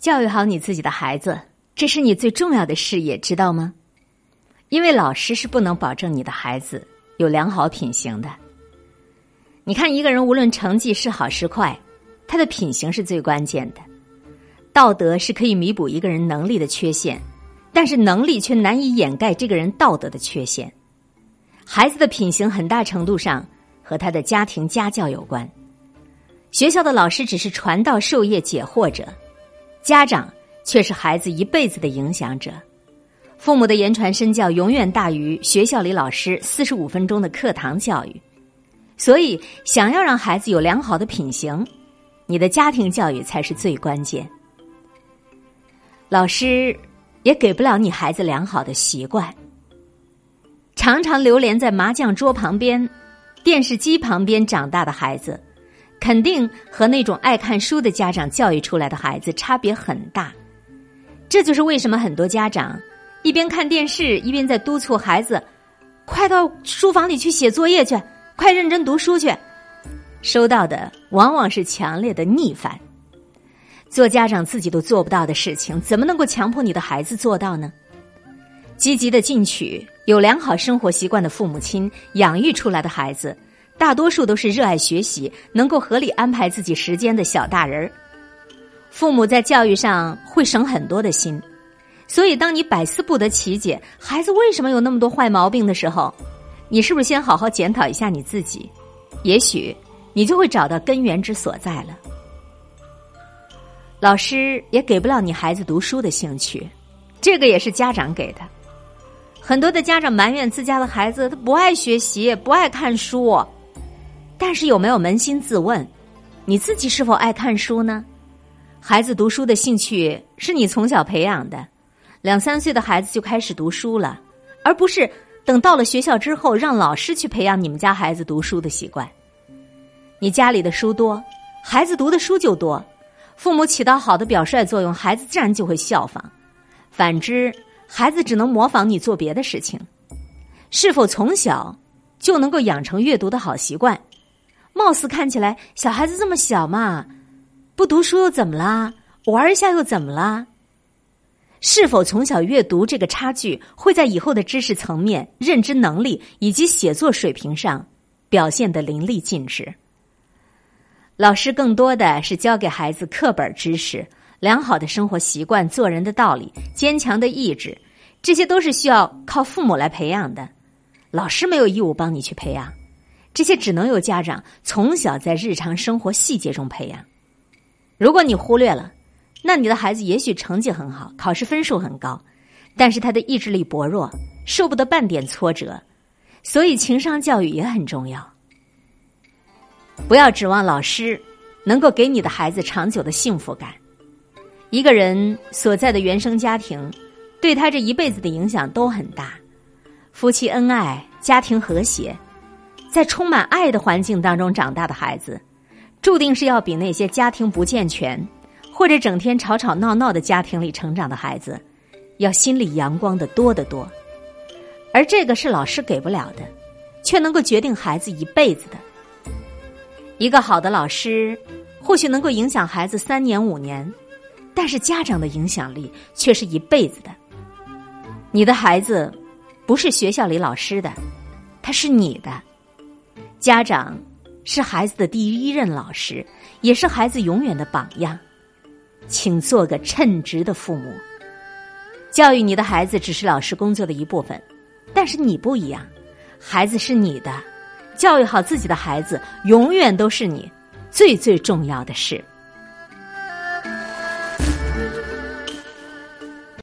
教育好你自己的孩子，这是你最重要的事业，知道吗？因为老师是不能保证你的孩子有良好品行的。你看，一个人无论成绩是好是坏，他的品行是最关键的。道德是可以弥补一个人能力的缺陷，但是能力却难以掩盖这个人道德的缺陷。孩子的品行很大程度上和他的家庭家教有关。学校的老师只是传道授业解惑者，家长却是孩子一辈子的影响者。父母的言传身教永远大于学校里老师四十五分钟的课堂教育。所以，想要让孩子有良好的品行，你的家庭教育才是最关键。老师也给不了你孩子良好的习惯。常常流连在麻将桌旁边、电视机旁边长大的孩子。肯定和那种爱看书的家长教育出来的孩子差别很大，这就是为什么很多家长一边看电视一边在督促孩子，快到书房里去写作业去，快认真读书去，收到的往往是强烈的逆反。做家长自己都做不到的事情，怎么能够强迫你的孩子做到呢？积极的进取、有良好生活习惯的父母亲养育出来的孩子。大多数都是热爱学习、能够合理安排自己时间的小大人儿。父母在教育上会省很多的心，所以当你百思不得其解孩子为什么有那么多坏毛病的时候，你是不是先好好检讨一下你自己？也许你就会找到根源之所在了。老师也给不了你孩子读书的兴趣，这个也是家长给的。很多的家长埋怨自家的孩子他不爱学习、不爱看书。但是有没有扪心自问，你自己是否爱看书呢？孩子读书的兴趣是你从小培养的，两三岁的孩子就开始读书了，而不是等到了学校之后让老师去培养你们家孩子读书的习惯。你家里的书多，孩子读的书就多，父母起到好的表率作用，孩子自然就会效仿；反之，孩子只能模仿你做别的事情。是否从小就能够养成阅读的好习惯？貌似看起来小孩子这么小嘛，不读书又怎么啦？玩一下又怎么啦？是否从小阅读这个差距会在以后的知识层面、认知能力以及写作水平上表现的淋漓尽致？老师更多的是教给孩子课本知识、良好的生活习惯、做人的道理、坚强的意志，这些都是需要靠父母来培养的，老师没有义务帮你去培养。这些只能由家长从小在日常生活细节中培养。如果你忽略了，那你的孩子也许成绩很好，考试分数很高，但是他的意志力薄弱，受不得半点挫折。所以，情商教育也很重要。不要指望老师能够给你的孩子长久的幸福感。一个人所在的原生家庭，对他这一辈子的影响都很大。夫妻恩爱，家庭和谐。在充满爱的环境当中长大的孩子，注定是要比那些家庭不健全或者整天吵吵闹闹的家庭里成长的孩子，要心里阳光的多得多。而这个是老师给不了的，却能够决定孩子一辈子的。一个好的老师，或许能够影响孩子三年五年，但是家长的影响力却是一辈子的。你的孩子不是学校里老师的，他是你的。家长是孩子的第一任老师，也是孩子永远的榜样。请做个称职的父母。教育你的孩子只是老师工作的一部分，但是你不一样，孩子是你的，教育好自己的孩子，永远都是你最最重要的事。